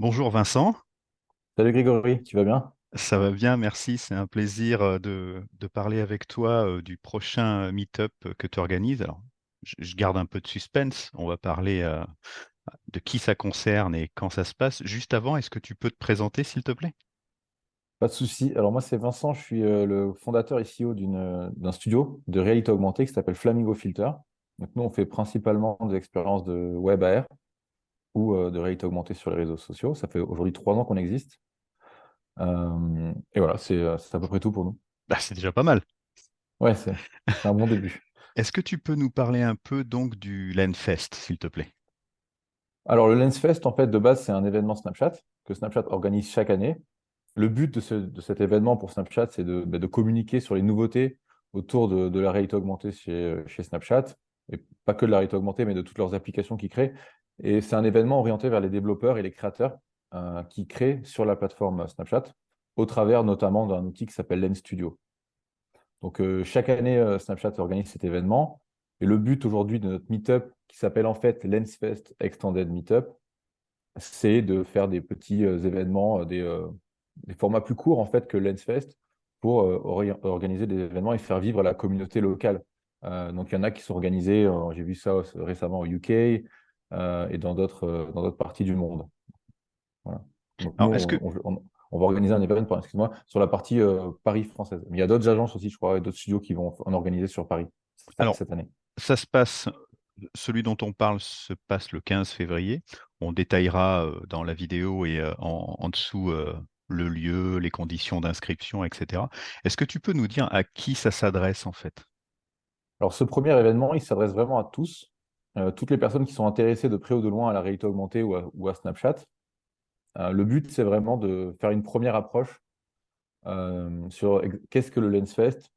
Bonjour Vincent, Salut Grégory, tu vas bien? ça va bien, merci. C'est un plaisir euh, de, de parler avec toi euh, du prochain euh, meet-up que tu organises. Alors, je, je garde un peu de suspense. On va parler euh, de qui ça concerne et quand ça se passe. Juste avant, est-ce que tu peux te présenter, s'il te plaît? Pas de souci. Alors moi c'est Vincent, je suis euh, le fondateur et CEO d'une, euh, d'un studio de réalité augmentée qui s'appelle Flamingo Filter. Donc nous on fait principalement des expériences de web AR ou euh, de réalité augmentée sur les réseaux sociaux. Ça fait aujourd'hui trois ans qu'on existe. Euh, et voilà, c'est euh, c'est à peu près tout pour nous. Bah, c'est déjà pas mal. Ouais, c'est un bon début. Est-ce que tu peux nous parler un peu donc du LANFest, s'il te plaît? Alors le Lensfest en fait de base c'est un événement Snapchat que Snapchat organise chaque année. Le but de, ce- de cet événement pour Snapchat, c'est de, bah, de communiquer sur les nouveautés autour de, de la réalité augmentée chez, chez Snapchat, et pas que de la réalité augmentée, mais de toutes leurs applications qu'ils créent. Et c'est un événement orienté vers les développeurs et les créateurs euh, qui créent sur la plateforme Snapchat, au travers notamment d'un outil qui s'appelle Lens Studio. Donc euh, chaque année, euh, Snapchat organise cet événement. Et le but aujourd'hui de notre meetup, qui s'appelle en fait Lensfest Extended Meetup, c'est de faire des petits euh, événements, euh, des, euh, formats plus courts en fait que Lensfest pour euh, organiser des événements et faire vivre la communauté locale. Euh, donc il y en a qui sont organisés, euh, j'ai vu ça récemment au UK euh, et dans d'autres euh, dans d'autres parties du monde. Voilà. Donc nous, Alors, est-ce que, on, on- on- on va organiser un événement, excuse-moi, sur la partie euh, Paris française. Mais il y a d'autres agences aussi, je crois, et d'autres studios qui vont en organiser sur Paris alors, cette année. ça se passe, celui dont on parle se passe le 15 février. On détaillera euh, dans la vidéo et euh, en, en dessous euh, le lieu, les conditions d'inscription, etc. Est-ce que tu peux nous dire à qui ça s'adresse en fait? Alors, ce premier événement, il s'adresse vraiment à tous, euh, toutes les personnes qui sont intéressées de près ou de loin à la réalité augmentée ou à, Snapchat. Euh, le but, c'est vraiment de faire une première approche euh, sur qu'est-ce que le Lensfest,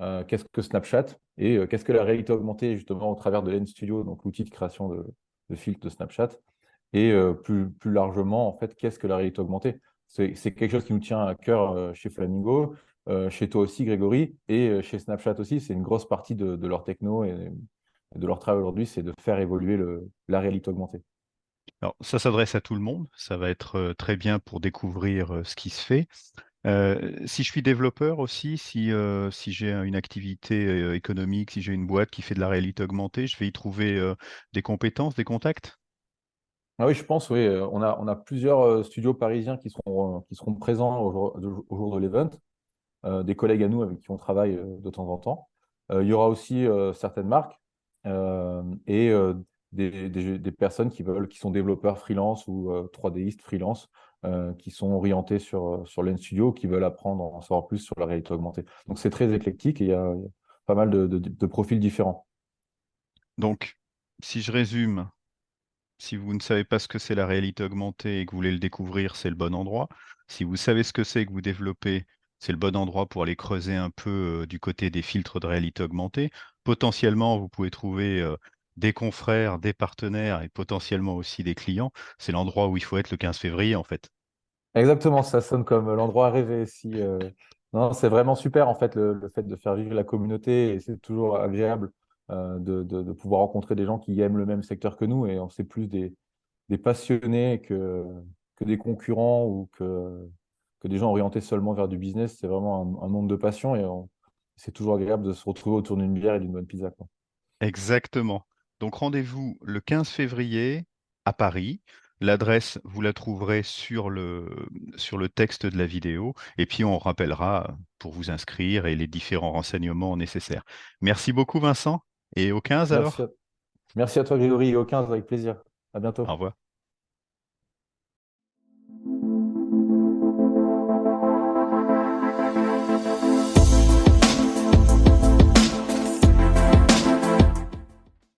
euh, qu'est-ce que Snapchat et euh, qu'est-ce que la réalité augmentée, justement, au travers de Lens Studio, donc l'outil de création de, filtres de Snapchat, et euh, plus, plus largement, en fait, qu'est-ce que la réalité augmentée? C'est quelque chose qui nous tient à cœur euh, chez Flamingo, euh, chez toi aussi, Grégory, et euh, chez Snapchat aussi. C'est une grosse partie de, de leur techno et de leur travail aujourd'hui, c'est de faire évoluer le, la réalité augmentée. Alors, ça s'adresse à tout le monde. Ça va être euh, très bien pour découvrir euh, ce qui se fait. Euh, si je suis développeur aussi, si, euh, si j'ai une activité économique, si j'ai une boîte qui fait de la réalité augmentée, je vais y trouver euh, des compétences, des contacts? Ah oui, je pense, oui. On a, on a plusieurs studios parisiens qui seront, qui seront présents au jour, au jour de l'event, des collègues à nous avec qui on travaille de temps en temps. Il y aura aussi certaines marques et euh, des, personnes qui veulent, qui sont développeurs freelance ou euh, 3Distes freelance, euh, qui sont orientés sur, euh, sur l'N Studio, qui veulent apprendre en savoir plus sur la réalité augmentée. Donc c'est très éclectique et il y a, pas mal de, profils différents. Donc, si je résume, si vous ne savez pas ce que c'est la réalité augmentée et que vous voulez le découvrir, c'est le bon endroit. Si vous savez ce que c'est que vous développez, c'est le bon endroit pour aller creuser un peu euh, du côté des filtres de réalité augmentée. Potentiellement, vous pouvez trouver euh, des confrères, des partenaires et potentiellement aussi des clients. C'est l'endroit où il faut être le 15 février, en fait. Exactement, ça sonne comme l'endroit à rêver. Si, euh, c'est vraiment super en fait le, fait de faire vivre la communauté c'est toujours agréable euh, de, pouvoir rencontrer des gens qui aiment le même secteur que nous et on sait plus des, passionnés que, des concurrents ou que, des gens orientés seulement vers du business. C'est vraiment un, monde de passion et c'est toujours agréable de se retrouver autour d'une bière et d'une bonne pizza, quoi. Exactement. Donc rendez-vous le 15 février à Paris. L'adresse, vous la trouverez sur le, sur le texte de la vidéo. Et puis on rappellera pour vous inscrire et les différents renseignements nécessaires. Merci beaucoup Vincent. Et au 15 Merci alors? à, merci à toi Grégory et au 15 avec plaisir. À Au bientôt. revoir.